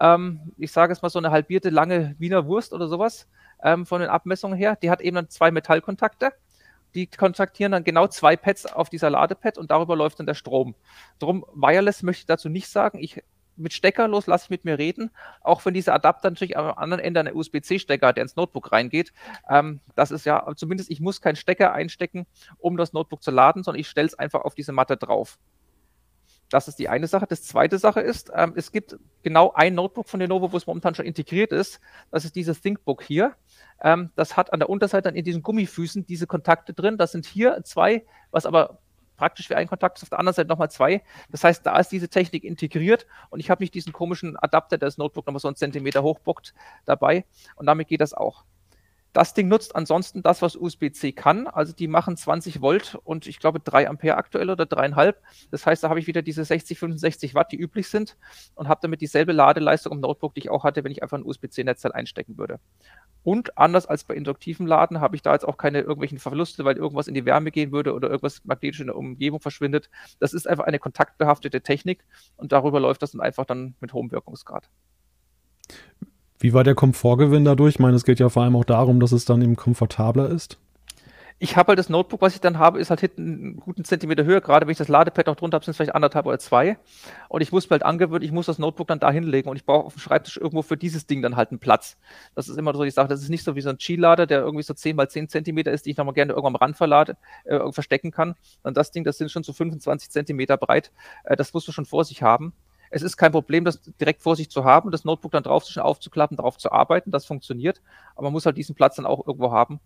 Ähm, ich sage es mal so eine halbierte lange Wiener Wurst oder sowas ähm, von den Abmessungen her. Die hat eben dann zwei Metallkontakte. Die kontaktieren dann genau zwei Pads auf dieser Ladepad und darüber läuft dann der Strom. Drum Wireless möchte ich dazu nicht sagen. Ich mit Stecker los, lasse ich mit mir reden. Auch wenn dieser Adapter natürlich am anderen Ende einen USB-C-Stecker hat, der ins Notebook reingeht. Ähm, das ist ja, zumindest ich muss keinen Stecker einstecken, um das Notebook zu laden, sondern ich stelle es einfach auf diese Matte drauf. Das ist die eine Sache. Das zweite Sache ist, ähm, es gibt genau ein Notebook von Lenovo, wo es momentan schon integriert ist. Das ist dieses ThinkBook hier. Ähm, das hat an der Unterseite dann in diesen Gummifüßen diese Kontakte drin. Das sind hier zwei, was aber praktisch wie ein Kontakt, auf der anderen Seite nochmal zwei. Das heißt, da ist diese Technik integriert und ich habe nicht diesen komischen Adapter, der das Notebook nochmal so einen Zentimeter hochbockt, dabei und damit geht das auch. Das Ding nutzt ansonsten das, was USB-C kann. Also die machen 20 Volt und ich glaube 3 Ampere aktuell oder 3,5. Das heißt, da habe ich wieder diese 60, 65 Watt, die üblich sind und habe damit dieselbe Ladeleistung im Notebook, die ich auch hatte, wenn ich einfach ein USB-C-Netzteil einstecken würde. Und anders als bei induktiven Laden habe ich da jetzt auch keine irgendwelchen Verluste, weil irgendwas in die Wärme gehen würde oder irgendwas magnetisch in der Umgebung verschwindet. Das ist einfach eine kontaktbehaftete Technik und darüber läuft das dann einfach dann mit hohem Wirkungsgrad. Wie war der Komfortgewinn dadurch? Ich meine, es geht ja vor allem auch darum, dass es dann eben komfortabler ist. Ich habe halt das Notebook, was ich dann habe, ist halt hinten einen guten Zentimeter höher. Gerade wenn ich das Ladepad noch drunter habe, sind es vielleicht anderthalb oder zwei. Und ich muss mir halt angewöhnt, ich muss das Notebook dann da hinlegen und ich brauche auf dem Schreibtisch irgendwo für dieses Ding dann halt einen Platz. Das ist immer so die Sache. Das ist nicht so wie so ein G-Lader, der irgendwie so 10 mal 10 Zentimeter ist, die ich nochmal gerne irgendwann am Rand verlade, äh, verstecken kann. Und das Ding, das sind schon so 25 Zentimeter breit. Äh, das musst du schon vor sich haben. Es ist kein Problem, das direkt vor sich zu haben, das Notebook dann drauf zu aufzuklappen, darauf zu arbeiten. Das funktioniert. Aber man muss halt diesen Platz dann auch irgendwo haben.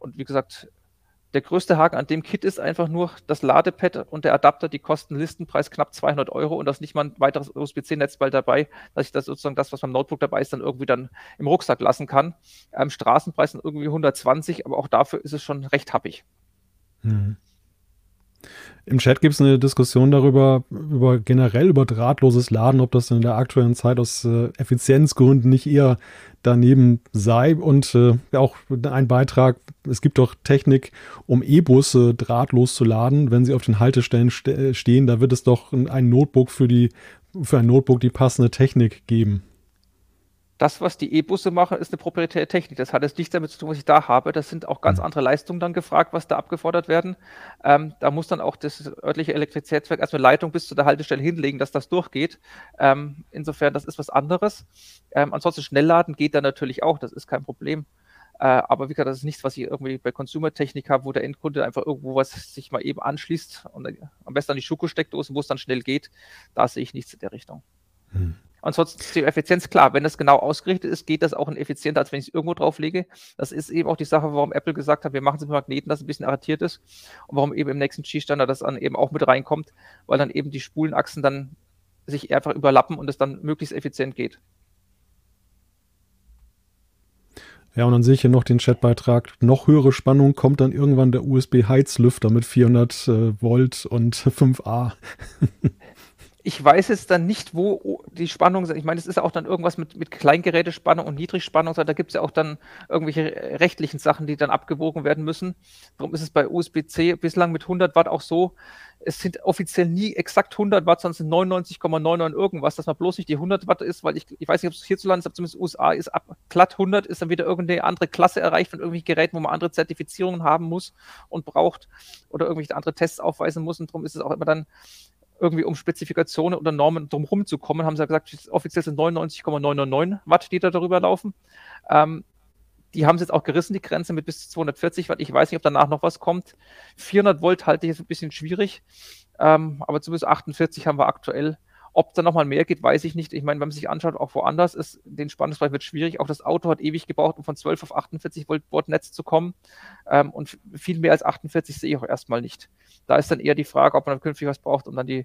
Und wie gesagt, der größte Haken an dem Kit ist einfach nur das Ladepad und der Adapter, die kosten Listenpreis knapp 200 Euro und das nicht mal ein weiteres USB-C-Netz bald dabei, dass ich das sozusagen das, was beim Notebook dabei ist, dann irgendwie dann im Rucksack lassen kann. Ähm, Straßenpreis sind irgendwie 120, aber auch dafür ist es schon recht happig. Mhm. Im Chat gibt es eine Diskussion darüber, über generell über drahtloses Laden, ob das in der aktuellen Zeit aus äh, Effizienzgründen nicht eher daneben sei. Und äh, auch ein Beitrag, es gibt doch Technik, um E-Busse drahtlos zu laden, wenn sie auf den Haltestellen ste stehen. Da wird es doch ein Notebook für die für ein Notebook die passende Technik geben das, was die E-Busse machen, ist eine proprietäre Technik. Das hat jetzt nichts damit zu tun, was ich da habe. Das sind auch ganz mhm. andere Leistungen dann gefragt, was da abgefordert werden. Ähm, da muss dann auch das örtliche Elektrizitätswerk erstmal Leitung bis zu der Haltestelle hinlegen, dass das durchgeht. Ähm, insofern, das ist was anderes. Ähm, ansonsten Schnellladen geht da natürlich auch, das ist kein Problem. Äh, aber wie gesagt, das ist nichts, was ich irgendwie bei Consumer-Technik habe, wo der Endkunde einfach irgendwo was sich mal eben anschließt und am besten an die Schokosteckdose, wo es dann schnell geht. Da sehe ich nichts in der Richtung. Hm. Ansonsten ist die Effizienz klar. Wenn das genau ausgerichtet ist, geht das auch effizienter, als wenn ich es irgendwo drauf lege. Das ist eben auch die Sache, warum Apple gesagt hat, wir machen es mit Magneten, dass es ein bisschen arretiert ist. Und warum eben im nächsten G-Standard das dann eben auch mit reinkommt, weil dann eben die Spulenachsen dann sich einfach überlappen und es dann möglichst effizient geht. Ja, und dann sehe ich hier noch den Chatbeitrag. Noch höhere Spannung kommt dann irgendwann der USB-Heizlüfter mit 400 äh, Volt und 5A. ich weiß jetzt dann nicht, wo die Spannung sind. Ich meine, es ist auch dann irgendwas mit, mit Kleingerätespannung und Niedrigspannung. Da gibt es ja auch dann irgendwelche rechtlichen Sachen, die dann abgewogen werden müssen. Darum ist es bei USB-C bislang mit 100 Watt auch so, es sind offiziell nie exakt 100 Watt, sondern sind 99,99 irgendwas, dass man bloß nicht die 100 Watt ist, weil ich, ich weiß nicht, ob es hierzulande ist, aber zumindest USA ist ab glatt 100, ist dann wieder irgendeine andere Klasse erreicht von irgendwelchen Geräten, wo man andere Zertifizierungen haben muss und braucht oder irgendwelche andere Tests aufweisen muss und darum ist es auch immer dann irgendwie um Spezifikationen oder Normen drumherum zu kommen, haben sie gesagt, offiziell sind 99,999 Watt, die da darüber laufen. Ähm, die haben es jetzt auch gerissen, die Grenze mit bis zu 240 Watt. Ich weiß nicht, ob danach noch was kommt. 400 Volt halte ich jetzt ein bisschen schwierig, ähm, aber zumindest 48 haben wir aktuell. Ob da nochmal mehr geht, weiß ich nicht. Ich meine, wenn man sich anschaut, auch woanders ist, den Spannungsbereich wird schwierig. Auch das Auto hat ewig gebraucht, um von 12 auf 48 Volt Bordnetz zu kommen. Ähm, und viel mehr als 48 sehe ich auch erstmal nicht. Da ist dann eher die Frage, ob man dann künftig was braucht, um dann die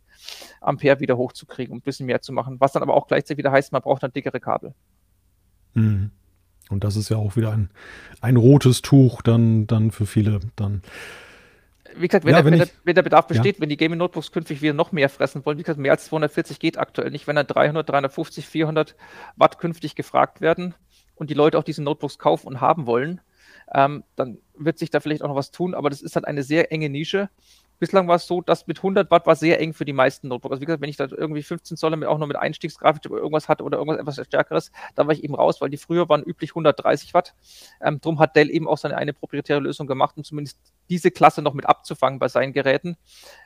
Ampere wieder hochzukriegen, um ein bisschen mehr zu machen. Was dann aber auch gleichzeitig wieder heißt, man braucht dann dickere Kabel. Mhm. Und das ist ja auch wieder ein, ein rotes Tuch dann, dann für viele dann wie gesagt, wenn, ja, der, wenn, ich, der, wenn, der, Bedarf besteht, ja. wenn die Gaming Notebooks künftig wieder noch mehr fressen wollen, wie gesagt, mehr als 240 geht aktuell nicht, wenn dann 300, 350, 400 Watt künftig gefragt werden und die Leute auch diese Notebooks kaufen und haben wollen, ähm, dann wird sich da vielleicht auch noch was tun, aber das ist halt eine sehr enge Nische Bislang war es so, dass mit 100 Watt war sehr eng für die meisten Notebooks. Also wie gesagt, wenn ich da irgendwie 15 Zoll auch nur mit Einstiegsgrafik irgendwas hatte oder irgendwas etwas stärkeres, da war ich eben raus, weil die früher waren üblich 130 Watt. Ähm, drum hat Dell eben auch seine eine proprietäre Lösung gemacht, um zumindest diese Klasse noch mit abzufangen bei seinen Geräten.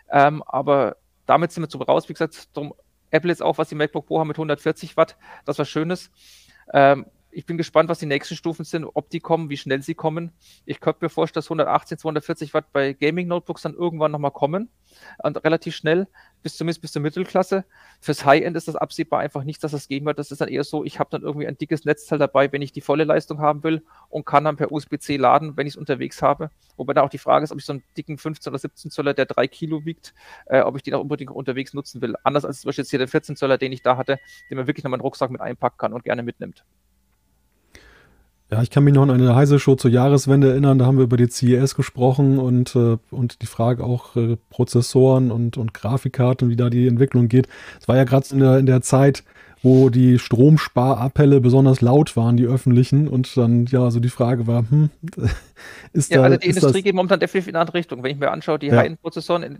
Ähm, aber damit sind wir zu raus. Wie gesagt, drum Apple jetzt auch, was die MacBook Pro haben mit 140 Watt, das war Schönes. Ähm, ich bin gespannt, was die nächsten Stufen sind, ob die kommen, wie schnell sie kommen. Ich könnte mir vorstellen, dass 118, 240 Watt bei Gaming-Notebooks dann irgendwann nochmal kommen. Und relativ schnell, bis zumindest bis zur Mittelklasse. Fürs High-End ist das absehbar einfach nicht, dass das gehen wird. Das ist dann eher so, ich habe dann irgendwie ein dickes Netzteil dabei, wenn ich die volle Leistung haben will und kann dann per USB-C laden, wenn ich es unterwegs habe. Wobei da auch die Frage ist, ob ich so einen dicken 15 oder 17 Zöller, der 3 Kilo wiegt, äh, ob ich den auch unbedingt unterwegs nutzen will. Anders als zum Beispiel jetzt hier der 14 Zöller, den ich da hatte, den man wirklich noch mal in den Rucksack mit einpacken kann und gerne mitnimmt. Ja, ich kann mich noch an eine heiße Show zur Jahreswende erinnern. Da haben wir über die CES gesprochen und, äh, und die Frage auch äh, Prozessoren und, und Grafikkarten, wie da die Entwicklung geht. Es war ja gerade in der, in der Zeit, wo die Stromsparappelle besonders laut waren, die öffentlichen. Und dann, ja, so die Frage war, hm, ist ja, da. Also die Industrie geht momentan definitiv in eine andere Richtung. Wenn ich mir anschaue, die ja. High-End-Prozessoren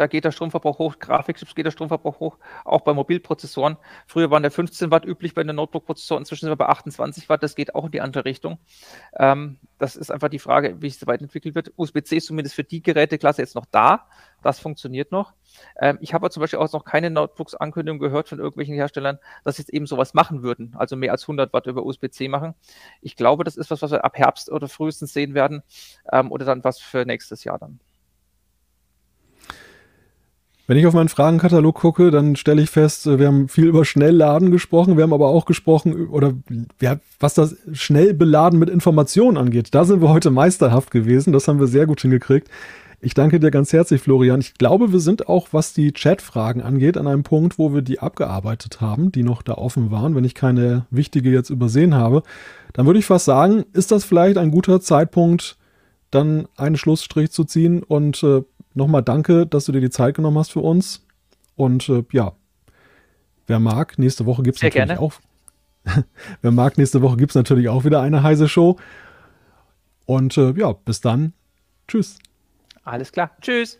da geht der Stromverbrauch hoch, Grafikchips geht der Stromverbrauch hoch, auch bei Mobilprozessoren. Früher waren der 15 Watt üblich bei den Notebook-Prozessoren, inzwischen sind wir bei 28 Watt, das geht auch in die andere Richtung. Ähm, das ist einfach die Frage, wie es weiterentwickelt wird. USB-C ist zumindest für die Geräteklasse jetzt noch da, das funktioniert noch. Ähm, ich habe zum Beispiel auch noch keine Notebooks-Ankündigung gehört von irgendwelchen Herstellern, dass sie jetzt eben sowas machen würden, also mehr als 100 Watt über USB-C machen. Ich glaube, das ist was, was wir ab Herbst oder frühestens sehen werden ähm, oder dann was für nächstes Jahr dann. Wenn ich auf meinen Fragenkatalog gucke, dann stelle ich fest, äh, wir haben viel über Schnellladen gesprochen, wir haben aber auch gesprochen, oder ja, was das Schnellbeladen mit Informationen angeht. Da sind wir heute meisterhaft gewesen, das haben wir sehr gut hingekriegt. Ich danke dir ganz herzlich, Florian. Ich glaube, wir sind auch, was die Chatfragen angeht, an einem Punkt, wo wir die abgearbeitet haben, die noch da offen waren, wenn ich keine wichtige jetzt übersehen habe. Dann würde ich fast sagen, ist das vielleicht ein guter Zeitpunkt, dann einen Schlussstrich zu ziehen und äh, nochmal danke, dass du dir die Zeit genommen hast für uns. Und äh, ja, wer mag, nächste Woche gibt es natürlich gerne. auch. wer mag, nächste Woche gibt es natürlich auch wieder eine heiße Show. Und äh, ja, bis dann. Tschüss. Alles klar. Tschüss.